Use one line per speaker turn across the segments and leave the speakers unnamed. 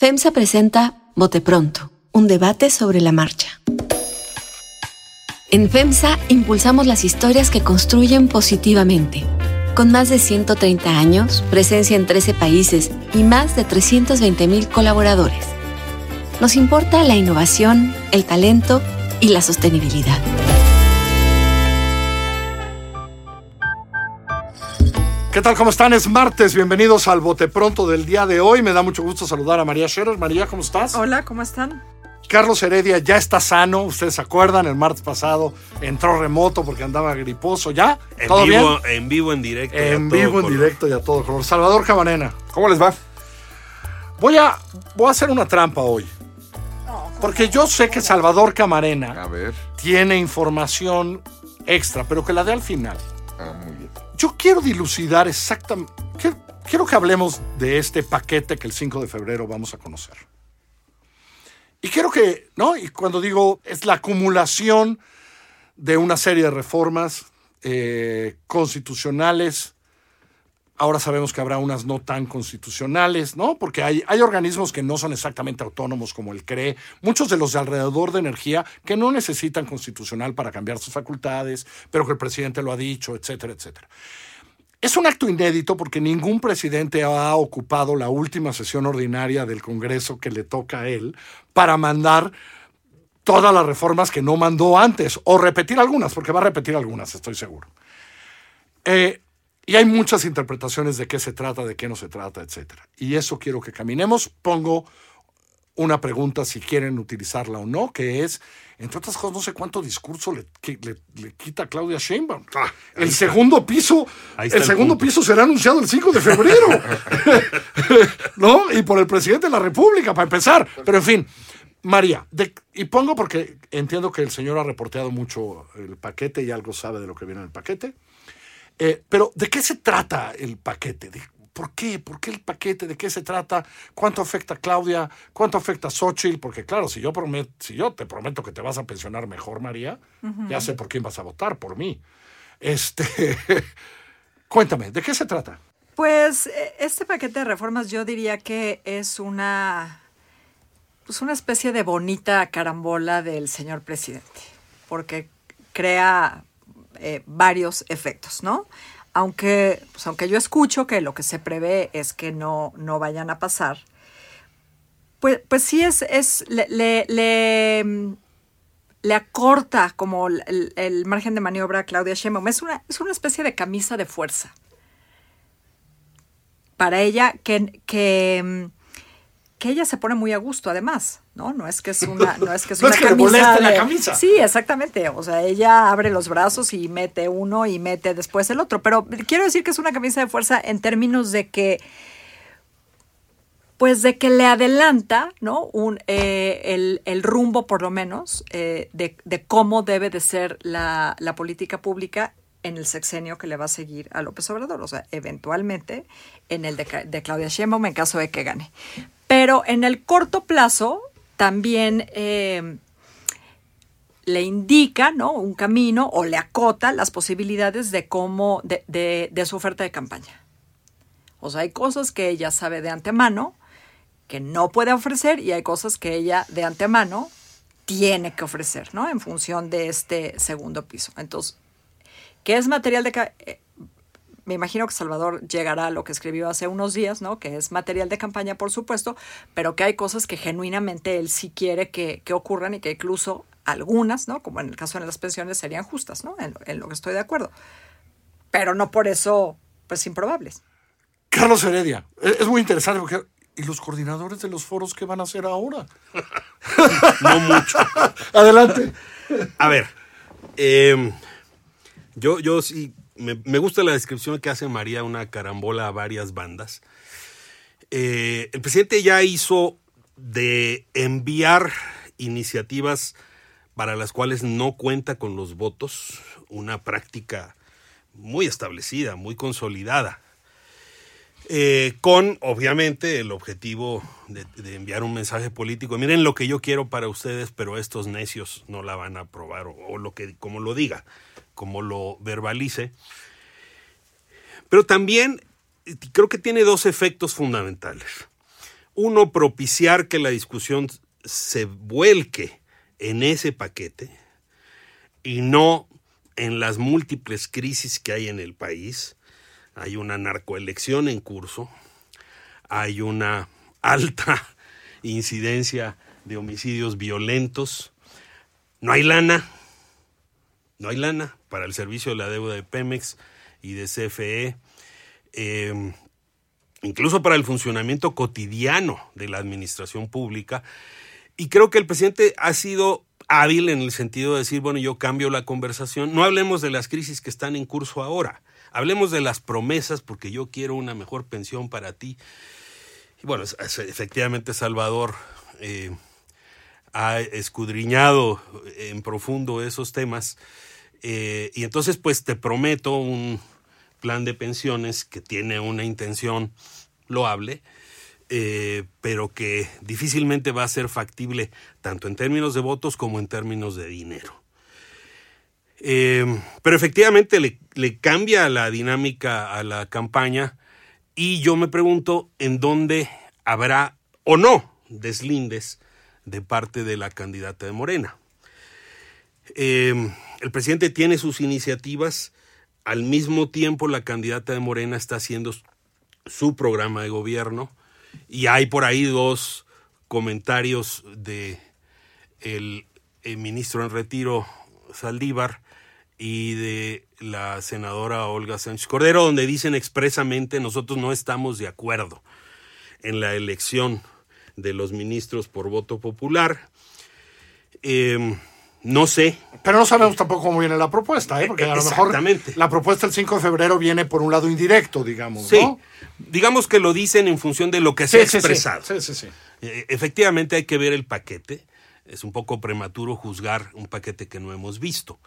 FEMSA presenta Bote Pronto, un debate sobre la marcha. En FEMSA impulsamos las historias que construyen positivamente. Con más de 130 años, presencia en 13 países y más de 320.000 colaboradores. Nos importa la innovación, el talento y la sostenibilidad.
¿Qué tal? ¿Cómo están? Es martes. Bienvenidos al Bote Pronto del día de hoy. Me da mucho gusto saludar a María Scherer. María, ¿cómo estás?
Hola, ¿cómo están?
Carlos Heredia ya está sano. Ustedes se acuerdan, el martes pasado entró remoto porque andaba griposo. ¿Ya?
En
¿Todo
vivo,
bien?
En vivo, en directo.
En vivo, en directo y a todo color. Salvador Cabanena.
¿Cómo les va?
Voy a, voy a hacer una trampa hoy. Porque yo sé que Salvador Camarena
A ver.
tiene información extra, pero que la dé al final. Yo quiero dilucidar exactamente. Quiero, quiero que hablemos de este paquete que el 5 de febrero vamos a conocer. Y quiero que, ¿no? Y cuando digo es la acumulación de una serie de reformas eh, constitucionales, ahora sabemos que habrá unas no tan constitucionales, ¿no? Porque hay, hay organismos que no son exactamente autónomos como el CRE, muchos de los de alrededor de energía que no necesitan constitucional para cambiar sus facultades, pero que el presidente lo ha dicho, etcétera, etcétera. Es un acto inédito porque ningún presidente ha ocupado la última sesión ordinaria del Congreso que le toca a él para mandar todas las reformas que no mandó antes, o repetir algunas, porque va a repetir algunas, estoy seguro. Eh, y hay muchas interpretaciones de qué se trata, de qué no se trata, etcétera. Y eso quiero que caminemos. Pongo una pregunta si quieren utilizarla o no, que es, entre otras cosas, no sé cuánto discurso le, le- le quita Claudia Sheinbaum.
Ah,
el
está.
segundo piso, el
el
segundo
punto.
piso será anunciado el 5 de febrero. ¿No? Y por el presidente de la República, para empezar. Pero en fin, María, de- y pongo porque entiendo que el señor ha reporteado mucho el paquete y algo sabe de lo que viene en el paquete. Eh, pero, ¿de qué se trata el paquete? ¿De ¿Por qué? ¿Por qué el paquete? ¿De qué se trata? ¿Cuánto afecta a Claudia? ¿Cuánto afecta a Xochitl? Porque, claro, si yo, promet- si yo te prometo que te vas a pensionar mejor, María, ya sé por quién vas a votar, por mí. Este, cuéntame, ¿de qué se trata?
Pues eh, este paquete de reformas yo diría que es una, pues una especie de bonita carambola del señor presidente, porque crea eh, varios efectos, ¿no? Aunque, pues, aunque yo escucho que lo que se prevé es que no, no vayan a pasar, pues, pues sí es, es le, le- le, acorta como el, el- margen de maniobra a Claudia Sheinbaum. Es una, es una especie de camisa de fuerza para ella que, que, que ella se pone muy a gusto además, ¿no? No es que es una, no es que es
No
una
es que le
camisa.
la
de-
camisa.
Sí, exactamente. O sea, ella abre los brazos y mete uno y mete después el otro. Pero quiero decir que es una camisa de fuerza en términos de que pues de que le adelanta, ¿no? Un, eh, el, el rumbo, por lo menos, eh, de, de cómo debe de ser la, la política pública en el sexenio que le va a seguir a López Obrador, o sea, eventualmente en el de, de Claudia Sheinbaum en caso de que gane. Pero en el corto plazo también eh, le indica, ¿no? Un camino o le acota las posibilidades de cómo, de, de- su oferta de campaña. O sea, hay cosas que ella sabe de antemano que no puede ofrecer y hay cosas que ella de antemano tiene que ofrecer, ¿no? En función de este segundo piso. Entonces, ¿qué es material de... me imagino que Salvador llegará a lo que escribió hace unos días, ¿no? Que es material de campaña, por supuesto, pero que hay cosas que genuinamente él sí quiere que, que ocurran y que incluso algunas, ¿no? Como en el caso de las pensiones, serían justas, ¿no? En, en lo que estoy de acuerdo. Pero no por eso, pues, improbables.
Carlos Heredia. Es es muy interesante porque. ¿Y los coordinadores de los foros qué van a hacer ahora?
No mucho.
Adelante.
A ver, eh, yo, yo sí, me, gusta la descripción que hace María, una carambola a varias bandas. Eh, el presidente ya hizo de enviar iniciativas para las cuales no cuenta con los votos, una práctica muy establecida, muy consolidada. Eh, con, obviamente, el objetivo de, de enviar un mensaje político. Miren lo que yo quiero para ustedes, pero estos necios no la van a aprobar, o, o lo que, como lo diga, como lo verbalice. Pero también eh, creo que tiene dos efectos fundamentales. uno, propiciar que la discusión se vuelque en ese paquete y no en las múltiples crisis que hay en el país. Hay una narcoelección en curso, hay una alta incidencia de homicidios violentos, no hay lana, no hay lana para el servicio de la deuda de Pemex y de CFE, eh, incluso para el funcionamiento cotidiano de la administración pública. Y creo que el presidente ha sido hábil en el sentido de decir, bueno, yo cambio la conversación. No hablemos de las crisis que están en curso ahora. Hablemos de las promesas porque yo quiero una mejor pensión para ti. Y bueno, efectivamente Salvador eh, ha escudriñado en profundo esos temas. Eh, y entonces, pues te prometo un plan de pensiones que tiene una intención loable, eh, pero que difícilmente va a ser factible tanto en términos de votos como en términos de dinero. Eh, pero efectivamente le, le, cambia la dinámica a la campaña y yo me pregunto en dónde habrá o no deslindes de parte de la candidata de Morena. Eh, el presidente tiene sus iniciativas, al mismo tiempo la candidata de Morena está haciendo su programa de gobierno y hay por ahí dos comentarios de el, ministro en retiro Saldívar y de la senadora Olga Sánchez Cordero, donde dicen expresamente nosotros no estamos de acuerdo en la elección de los ministros por voto popular. Em, no sé.
Pero no sabemos tampoco cómo viene la propuesta, ¿eh? porque a lo mejor la propuesta el 5 de febrero viene por un lado indirecto, digamos. Sí.
Digamos que lo dicen en función de lo que se ha expresado. Sí, sí, sí. Eh, efectivamente hay que ver el paquete. Es un poco prematuro juzgar un paquete que no hemos visto.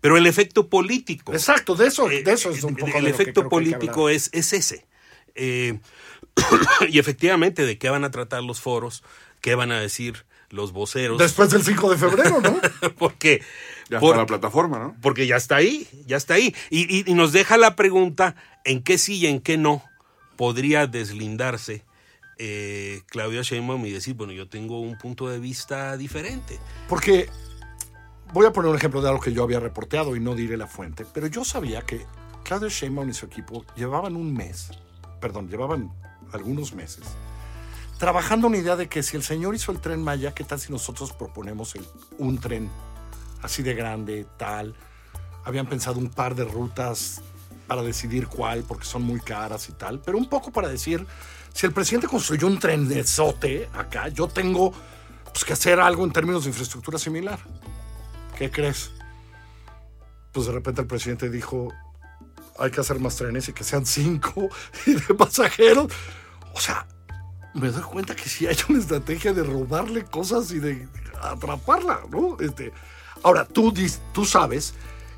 Pero el efecto político.
Exacto, de eso, de eso es un poco.
El efecto político es, es ese. Eh, y efectivamente, ¿de qué van a tratar los foros? ¿Qué van a decir los voceros?
Después del 5 de febrero, ¿no?
porque...
Ya por, la plataforma, ¿no?
Porque ya está ahí, ya está ahí. Y, nos deja la pregunta, ¿en qué sí y en qué no podría deslindarse eh, Claudia Sheinbaum y decir, bueno, yo tengo un punto de vista diferente?
Porque voy a poner un ejemplo de algo que yo había reporteado y no diré la fuente, pero yo sabía que Claudia Sheinbaum y su equipo llevaban un mes perdón, llevaban algunos meses, trabajando una idea de que si el señor hizo el tren Maya, ¿qué tal si nosotros proponemos un tren así de grande, tal? Habían pensado un par de rutas para decidir cuál, porque son muy caras y tal, pero un poco para decir, si el presidente construyó un tren de sote acá, yo tengo pues, que hacer algo en términos de infraestructura similar. ¿Qué crees? Pues de repente el presidente dijo, hay que hacer más trenes y que sean cinco y de pasajeros. O sea, me doy cuenta que sí hay una estrategia de robarle cosas y de atraparla, ¿no? Este, ahora, tú, tú sabes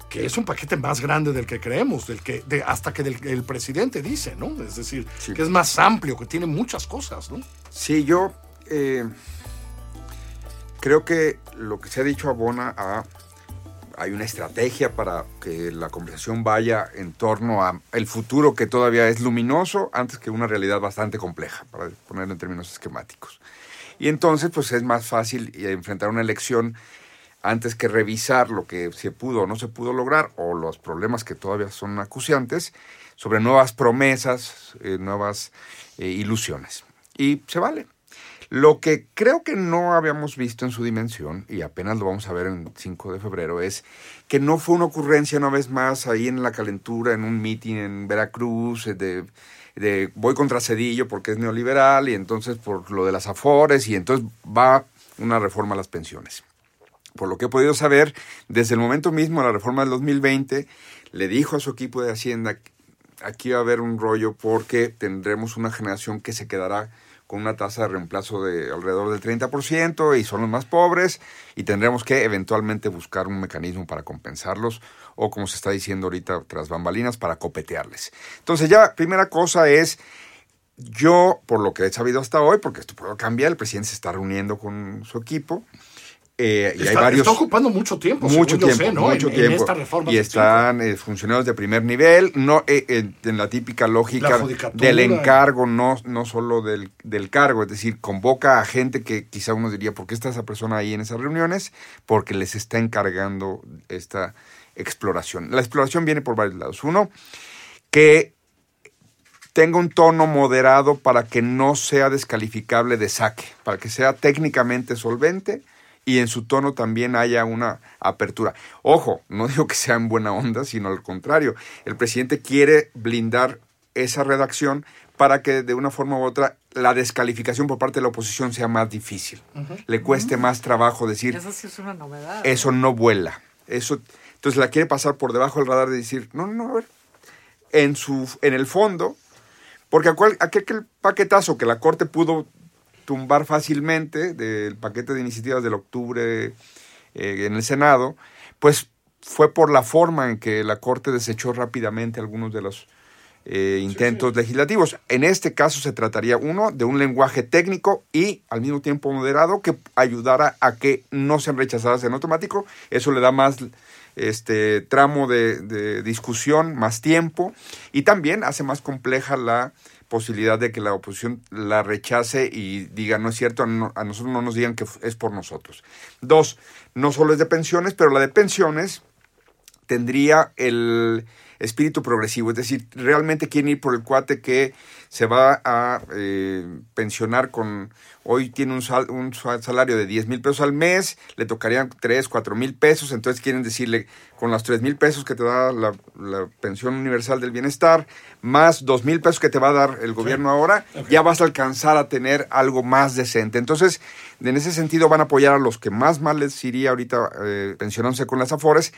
que es un paquete más grande del que creemos, del que, de, hasta que el presidente dice, ¿no? Es decir, que es más amplio, que tiene muchas cosas, ¿no?
Sí, yo eh, creo que lo que se ha dicho abona a hay una estrategia para que la conversación vaya en torno a el futuro que todavía es luminoso antes que una realidad bastante compleja, para ponerlo en términos esquemáticos. Y entonces, pues es más fácil enfrentar una elección antes que revisar lo que se pudo o no se pudo lograr o los problemas que todavía son acuciantes sobre nuevas promesas, eh, nuevas eh, ilusiones. Y se vale. Lo que creo que no habíamos visto en su dimensión, y apenas lo vamos a ver en 5 de febrero, es que no fue una ocurrencia una vez más ahí en la calentura, en un meeting en Veracruz, eh, de, de voy contra Cedillo porque es neoliberal, y entonces por lo de las afores, y entonces va una reforma a las pensiones. Por lo que he podido saber, desde el momento mismo de la reforma del 2020, le dijo a su equipo de Hacienda, aquí va a haber un rollo porque tendremos una generación que se quedará con una tasa de reemplazo de alrededor del 30% y son los más pobres y tendremos que eventualmente buscar un mecanismo para compensarlos o como se está diciendo ahorita tras bambalinas para copetearles. Entonces ya primera cosa es yo por lo que he sabido hasta hoy porque esto puede cambiar el presidente se está reuniendo con su equipo Eh, y hay
está,
varios,
está ocupando mucho tiempo,
mucho
según yo
tiempo,
sé, ¿no?
mucho
en,
tiempo.
en esta reforma
y están eh, funcionarios de primer nivel, no eh, en la típica lógica del encargo, no, no solo del, del cargo, es decir, convoca a gente que quizá uno diría, ¿por qué está esa persona ahí en esas reuniones? Porque les está encargando esta exploración. La exploración viene por varios lados. Uno, que tenga un tono moderado para que no sea descalificable de saque, para que sea técnicamente solvente y en su tono también haya una apertura. Ojo, no digo que sea en buena onda, sino al contrario. El presidente quiere blindar esa redacción para que de una forma u otra la descalificación por parte de la oposición sea más difícil. Le cueste más trabajo decir,
Eso sí es una novedad.
eso no vuela. Eso, entonces la quiere pasar por debajo del radar de decir, no, no, a ver, en, su, en el fondo, porque aquel, aquel paquetazo que la Corte pudo tumbar fácilmente del paquete de iniciativas del octubre eh, en el Senado, pues fue por la forma en que la Corte desechó rápidamente algunos de los eh, intentos legislativos. En este caso se trataría, uno, de un lenguaje técnico y al mismo tiempo moderado que ayudara a que no sean rechazadas en automático. Eso le da más este tramo de, de discusión, más tiempo y también hace más compleja la posibilidad de que la oposición la rechace y diga no es cierto, no- a nosotros no nos digan que es por nosotros. Dos, no solo es de pensiones, pero la de pensiones tendría el espíritu progresivo, es decir, realmente quieren ir por el cuate que se va a eh, pensionar con, hoy tiene un, sal- un sal- salario de 10 mil pesos al mes, le tocarían 3, 4 mil pesos, entonces quieren decirle, con las 3 mil pesos que te da la, la pensión universal del bienestar, más 2 mil pesos que te va a dar el gobierno ahora, ya vas a alcanzar a tener algo más decente. Entonces, en ese sentido van a apoyar a los que más mal les iría ahorita eh, pensionándose con las afores,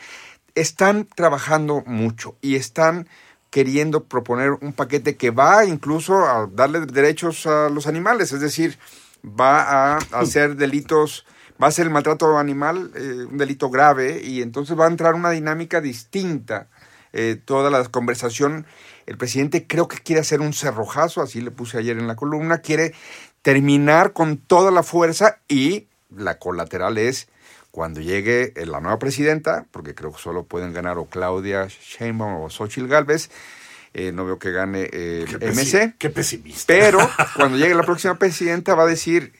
están trabajando mucho y están queriendo proponer un paquete que va incluso a darle derechos a los animales, es decir, va a hacer delitos, va a ser el maltrato animal eh, un delito grave y entonces va a entrar una dinámica distinta. eh, toda la conversación, el presidente creo que quiere hacer un cerrojazo, así le puse ayer en la columna, quiere terminar con toda la fuerza y la colateral es cuando llegue eh, la nueva presidenta, porque creo que solo pueden ganar o Claudia Sheinbaum o Xochitl Galvez, eh, no veo que gane eh,
Qué
MC,
Qué pesimista.
pero cuando llegue la próxima presidenta va a decir,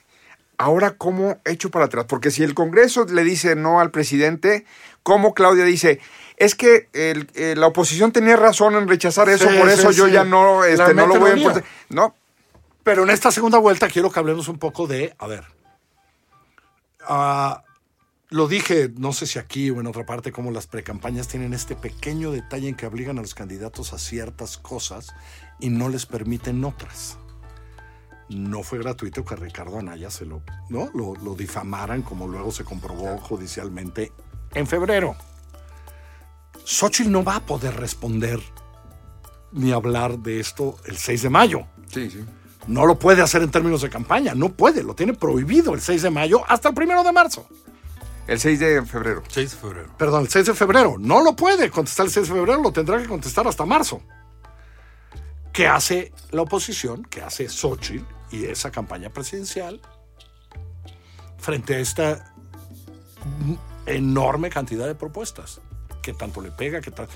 ahora cómo echo para atrás, porque si el Congreso le dice no al presidente, ¿cómo Claudia dice? Es que el- eh, la oposición tenía razón en rechazar eso,
Sí,
por
sí,
eso yo ya no, este, no lo voy a importar. No,
Pero en esta segunda vuelta quiero que hablemos un poco de, a ver, ah, lo dije, no sé si aquí o en otra parte, como las precampañas tienen este pequeño detalle en que obligan a los candidatos a ciertas cosas y no les permiten otras. No fue gratuito que Ricardo Anaya se lo, ¿no? lo, lo difamaran, como luego se comprobó judicialmente en febrero. Xochitl no va a poder responder ni hablar de esto el 6 de mayo.
sí, sí.
No lo puede hacer en términos de campaña, no puede, lo tiene prohibido el 6 de mayo hasta el primero de marzo.
El 6 de febrero.
6 de febrero.
Perdón, el 6 de febrero. No lo puede contestar el 6 de febrero, lo tendrá que contestar hasta marzo. ¿Qué hace la oposición? ¿Qué hace Xochitl y esa campaña presidencial frente a esta enorme cantidad de propuestas? ¿Qué tanto le pega? ¿Qué tal?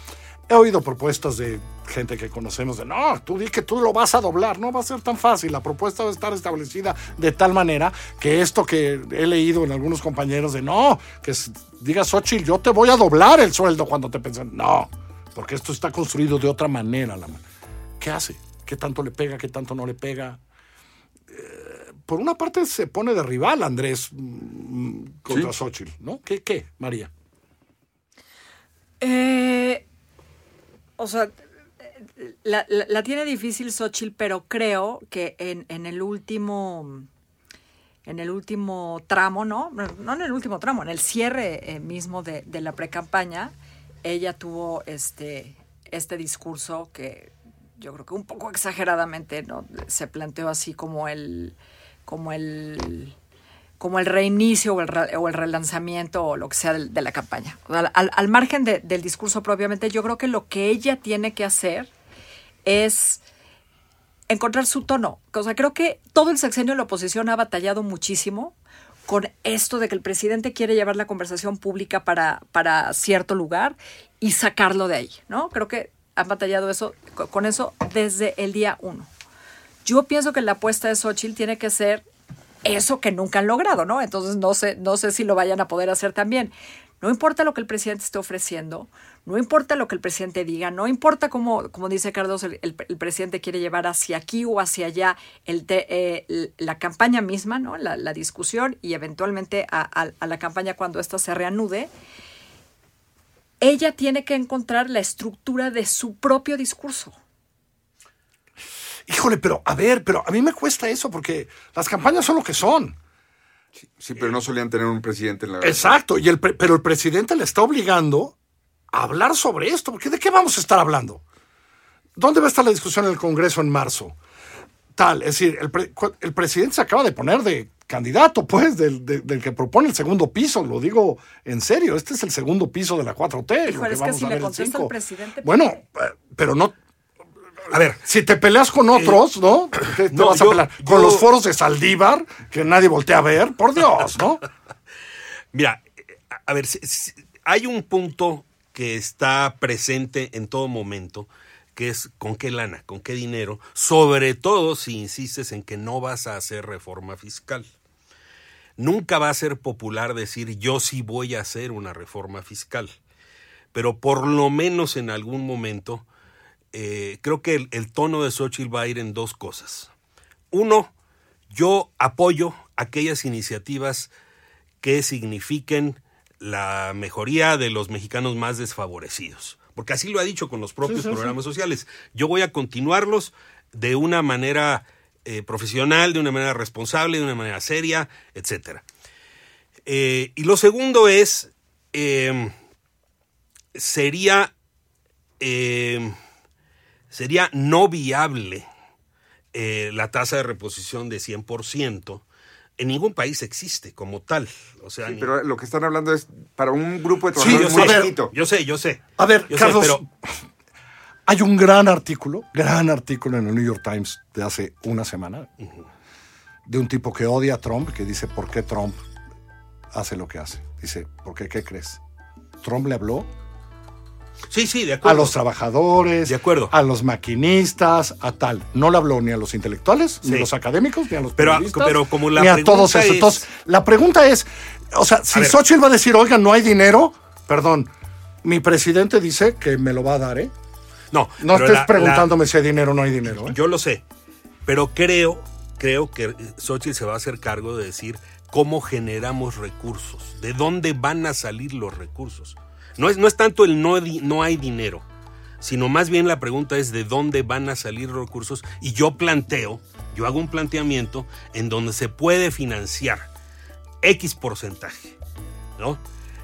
He oído propuestas de gente que conocemos de no, tú di que tú lo vas a doblar, no va a ser tan fácil. La propuesta va a estar establecida de tal manera que esto que he leído en algunos compañeros de no, que s- diga Xochitl, yo te voy a doblar el sueldo cuando te pensan. No, porque esto está construido de otra manera. la ma- ¿Qué hace? ¿Qué tanto le pega? ¿Qué tanto no le pega? Eh, por una parte se pone de rival Andrés mm, contra
Sí.
Xochitl, ¿no? ¿Qué, qué, María?
Eh, o sea, la, la- tiene difícil Xochitl, pero creo que en, en el último en el último tramo, ¿no? No en el último tramo, en el cierre eh, mismo de, de la precampaña, ella tuvo este, este discurso que yo creo que un poco exageradamente ¿no? se planteó así como el como el como el reinicio o el, o el relanzamiento o lo que sea del- de, la campaña. Sea, Al, al margen de- del discurso propiamente, yo creo que lo que ella tiene que hacer es encontrar su tono. O sea, creo que todo el sexenio de la oposición ha batallado muchísimo con esto de que el presidente quiere llevar la conversación pública para, para cierto lugar y sacarlo de ahí, ¿no? Creo que han batallado eso, con eso desde el día uno. Yo pienso que la apuesta de Xochitl tiene que ser eso que nunca han logrado, ¿no? Entonces no sé, no sé si lo vayan a poder hacer también. No importa lo que el presidente esté ofreciendo, no importa lo que el presidente diga, no importa cómo, como dice Carlos, el, el, presidente quiere llevar hacia aquí o hacia allá eh, la campaña misma, ¿no? La, la discusión y eventualmente a, a, a, la campaña cuando ésta se reanude. Ella tiene que encontrar la estructura de su propio discurso.
Híjole, pero a ver, pero a mí me cuesta eso porque las campañas son lo que son.
Sí, sí pero no solían tener un presidente en la.
Exacto, y el, pero el presidente le está obligando a hablar sobre esto, porque ¿de qué vamos a estar hablando? ¿Dónde va a estar la discusión en el Congreso en marzo? Tal, es decir, el, pre, el presidente se acaba de poner de candidato, pues, del, del, del, que propone el segundo piso, lo digo en serio, este es el segundo piso de la 4T.
Híjole, es que si le contesta el presidente.
Bueno, pero no, a ver, si te peleas con otros, eh, ¿no? ¿Qué te no, vas a yo, pelear? Con yo... los foros de Saldívar, que nadie voltea a ver, por Dios, ¿no?
Mira, a ver, si, si, hay un punto que está presente en todo momento, que es con qué lana, con qué dinero, sobre todo si insistes en que no vas a hacer reforma fiscal. Nunca va a ser popular decir yo sí voy a hacer una reforma fiscal, pero por lo menos en algún momento eh, creo que el, el, tono de Xochitl va a ir en dos cosas. Uno, yo apoyo aquellas iniciativas que signifiquen la mejoría de los mexicanos más desfavorecidos, porque así lo ha dicho con los propios sí, sí, programas sí. sociales. Yo voy a continuarlos de una manera eh, profesional, de una manera responsable, de una manera seria, etc. Eh, y lo segundo es, eh, sería no viable eh, la tasa de reposición de 100%. En ningún país existe como tal. O sea,
sí,
ni...
pero lo que están hablando es para un grupo de trabajadores sí, muy
sé,
chiquito.
Yo sé, yo sé.
A ver,
yo
Carlos,
sé, pero...
hay un gran artículo, gran artículo en el New York Times de hace una semana, uh -huh. de un tipo que odia a Trump, que dice, ¿por qué Trump hace lo que hace? Dice, ¿por qué? ¿Qué crees? Trump le habló
Sí, sí, de acuerdo.
A los trabajadores,
de acuerdo.
a los maquinistas, a tal. No le habló ni a los intelectuales, sí. ni a los académicos, ni a los
pero,
periodistas,
pero como la
ni a todos esos. Es... Entonces, la pregunta es, o sea, si Xochitl va a decir, oiga, no hay dinero, perdón, mi presidente dice que me lo va a dar, ¿eh?
No,
no estés la, preguntándome la, si hay dinero o no hay dinero. ¿eh?
Yo lo sé, pero creo, creo que Xochitl se va a hacer cargo de decir cómo generamos recursos, de dónde van a salir los recursos. No es, no es tanto el no, no hay dinero, sino más bien la pregunta es de dónde van a salir los recursos y yo planteo, yo hago un planteamiento en donde se puede financiar X porcentaje, ¿no?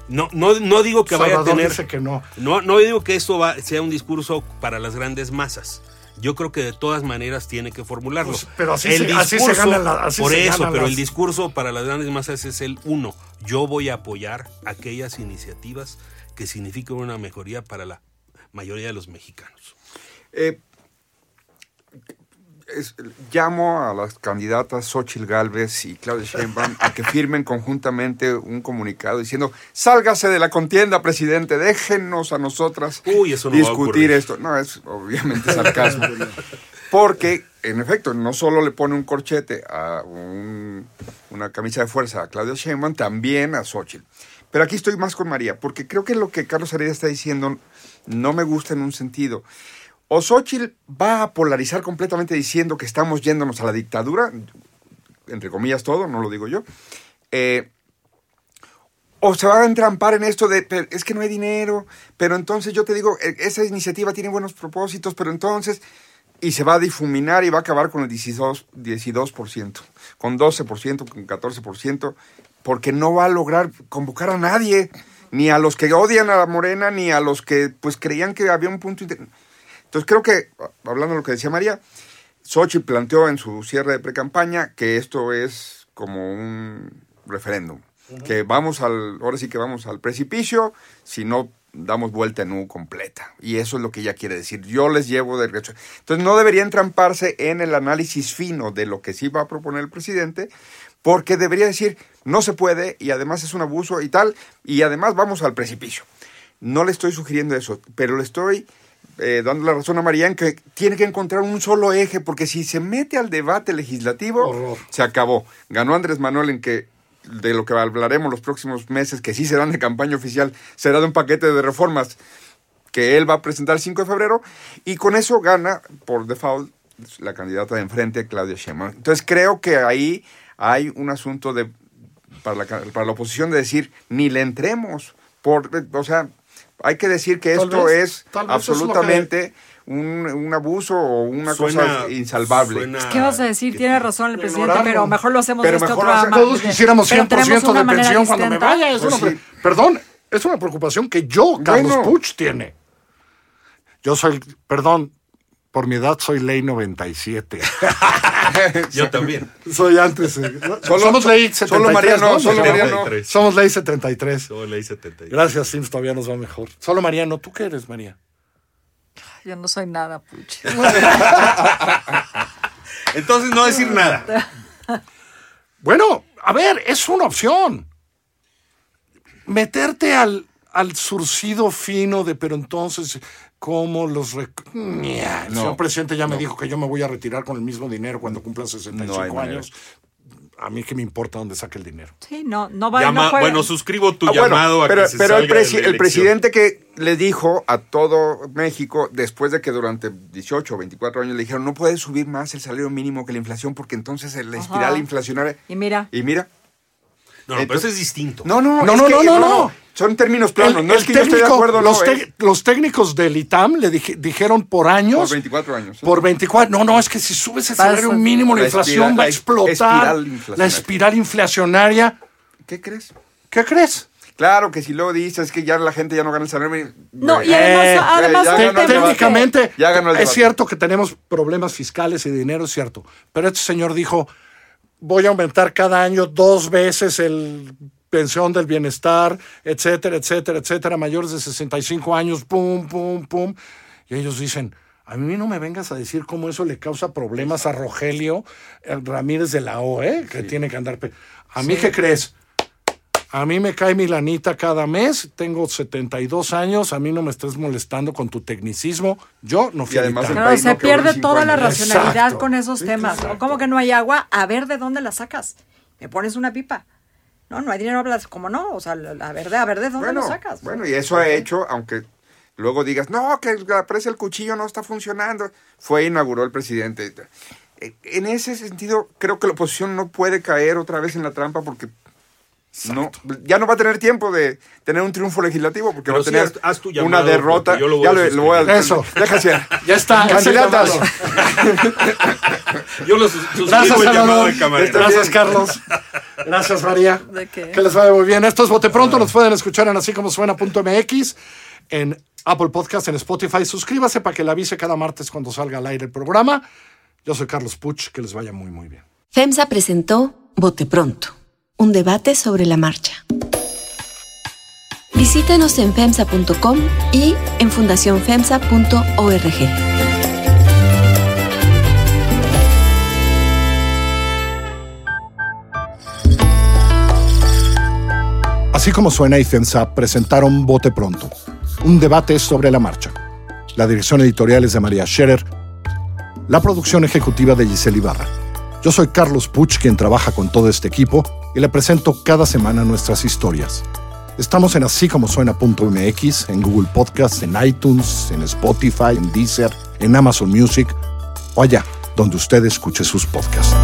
No, no, no digo que
Salvador
vaya a tener...
Dice que no.
no. No digo que esto va, sea un discurso para las grandes masas. Yo creo que de todas maneras tiene que formularlo. Pues,
pero así, el se, discurso, así se gana la, así
Por
se
eso, pero
las...
el discurso para las grandes masas es el uno. Yo voy a apoyar aquellas iniciativas que significa una mejoría para la mayoría de los mexicanos.
Eh, es, llamo a las candidatas Xochitl Galvez y Claudia Sheinbaum a que firmen conjuntamente un comunicado diciendo sálgase de la contienda, presidente, déjenos a nosotras
Uy, eso no
discutir esto. No, es obviamente sarcasmo. Porque, en efecto, no solo le pone un corchete a un, una camisa de fuerza a Claudia Sheinbaum, también a Xochitl. Pero aquí estoy más con María, porque creo que lo que Carlos Heredia está diciendo no me gusta en un sentido. O Xochitl va a polarizar completamente diciendo que estamos yéndonos a la dictadura, entre comillas todo, no lo digo yo, eh, o se va a entrampar en esto de, es que no hay dinero, pero entonces yo te digo, e, esa iniciativa tiene buenos propósitos, pero entonces, y se va a difuminar y va a acabar con el 12%, 12% con 12%, con 14%, porque no va a lograr convocar a nadie, ni a los que odian a la Morena, ni a los que pues creían que había un punto... Inter... Entonces creo que, hablando de lo que decía María, Sochi planteó en su cierre de precampaña que esto es como un referéndum, uh -huh. que vamos al, ahora sí que vamos al precipicio, si no damos vuelta en U completa. Y eso es lo que ella quiere decir. Yo les llevo de regreso. Entonces no debería entramparse en el análisis fino de lo que sí va a proponer el presidente, porque debería decir, no se puede y además es un abuso y tal, y además vamos al precipicio. No le estoy sugiriendo eso, pero le estoy eh, dando la razón a María en que tiene que encontrar un solo eje, porque si se mete al debate legislativo,
Horror.
se acabó. Ganó Andrés Manuel en que de lo que hablaremos los próximos meses, que sí serán de campaña oficial, será de un paquete de reformas que él va a presentar el 5 de febrero, y con eso gana, por default, la candidata de enfrente, Claudia Sheinbaum. Entonces creo que ahí hay un asunto de para la, para la oposición de decir, ni le entremos. Por, o sea, hay que decir que
Tal
esto
vez-
es absolutamente un, un abuso o una cosa insalvable.
suena-
¿Qué vas a decir? Tiene razón el presidente,
Ignorarlo.
pero mejor lo hacemos
Pero
de este
mejor
otro
hacer-
ama-
Todos quisiéramos
pero
100%
tenemos una
de
manera
pensión cuando me vaya. Es
Pues
una pre-
sí.
Perdón, es una preocupación que yo, Carlos
Bueno.
Puch, tiene. Yo soy, perdón, por mi edad soy ley 97.
Yo también.
soy antes. eh, ¿no?
Solo-
Somos ley 73.
solo Mariano,
¿no?
solo
Mariano.
Mariano.
73.
Somos ley 73.
Yo leí 73.
Gracias, Sims, todavía nos va mejor. Solo Mariano, ¿tú qué eres, María?
Yo no soy nada, puch.
Entonces no decir nada.
Bueno, a ver, es una opción. Meterte al, al surcido fino de, pero entonces, ¿cómo los... El
No,
señor presidente ya me dijo que yo me voy a retirar con el mismo dinero cuando cumpla 65
No
años. A mí que me importa dónde saque el dinero.
Sí, no, no va
Llama-
no
bueno, suscribo tu
Ah, bueno,
llamado a
pero,
que se
pero el,
de la
el presidente que le dijo a todo México, después de que durante 18 o 24 años le dijeron, no puede subir más el salario mínimo que la inflación porque entonces la espiral
Ajá.
inflacionaria...
Y mira.
Y mira.
No, pero
Entonces-
eso es distinto.
No, no,
No, no,
que-
no, no, no.
Son términos planos.
El-
no
el
es que yo esté de
técnico-
acuerdo,
los,
no,
los técnicos del ITAM le dije- dijeron por años...
por 24 años. ¿sí?
Por 24. No, no, es que si subes el salario mínimo, la,
La
inflación
espiral-
va a explotar.
espiral
la espiral inflacionaria.
¿Qué crees?
¿Qué crees?
Claro que si luego dices que ya la gente ya no gana el salario mínimo.
No, y además,
Eh,
ya
Técnicamente,
Ya
es cierto que tenemos problemas fiscales y de dinero, es cierto. Pero este señor dijo, voy a aumentar cada año dos veces el pensión del bienestar, etcétera, etcétera, etcétera, mayores de 65 años, pum, pum, pum. Y ellos dicen, a mí no me vengas a decir cómo eso le causa problemas a Rogelio eh, Ramírez de la O, ¿eh? que tiene que andar... ¿A mí qué crees? A mí me cae mi lanita cada mes, tengo 72 años, a mí no me estés molestando con tu tecnicismo, yo no fui
Y además el país
se
no
pierde toda la racionalidad
Exacto.
con esos temas.
exacto.
¿O ¿Cómo que no hay agua? A ver de dónde la sacas. Me pones una pipa. No, no hay dinero, hablas como no. O sea, a ver de, a ver de dónde
Bueno,
lo sacas.
bueno, y eso ha hecho, aunque luego digas, no, que la presa del cuchillo no está funcionando, fue e inauguró el presidente. Eh, En ese sentido, creo que la oposición no puede caer otra vez en la trampa porque no, ya no va a tener tiempo de tener un triunfo legislativo porque
Pero
va a tener
haz- haz tu
una derrota.
yo lo voy
ya
a
lo, lo voy a.
Eso.
Déjase.
Ya está.
Candidatas.
Yo lo sus- suscribo
Gracias,
de
Gracias. Carlos. Gracias, María.
¿De qué?
Que les vaya muy bien. Esto es Bote Pronto. Nos pueden escuchar en así como suena.mx, en Apple Podcast, en Spotify. Suscríbase para que le avise cada martes cuando salga al aire el programa. Yo soy Carlos Puch. Que les vaya muy, muy bien.
FEMSA presentó Bote Pronto, un debate sobre la marcha. Visítenos en FEMSA.com y en fundacionfemsa.org.
Así como suena y FEMSA presentaron Bote Pronto, un debate sobre la marcha. La dirección editorial es de María Scherer, la producción ejecutiva de Giselle Ibarra. Yo soy Carlos Puch, quien trabaja con todo este equipo, y le presento cada semana nuestras historias. Estamos en así como suena.mx, en Google Podcasts, en iTunes, en Spotify, en Deezer, en Amazon Music o allá donde usted escuche sus podcasts.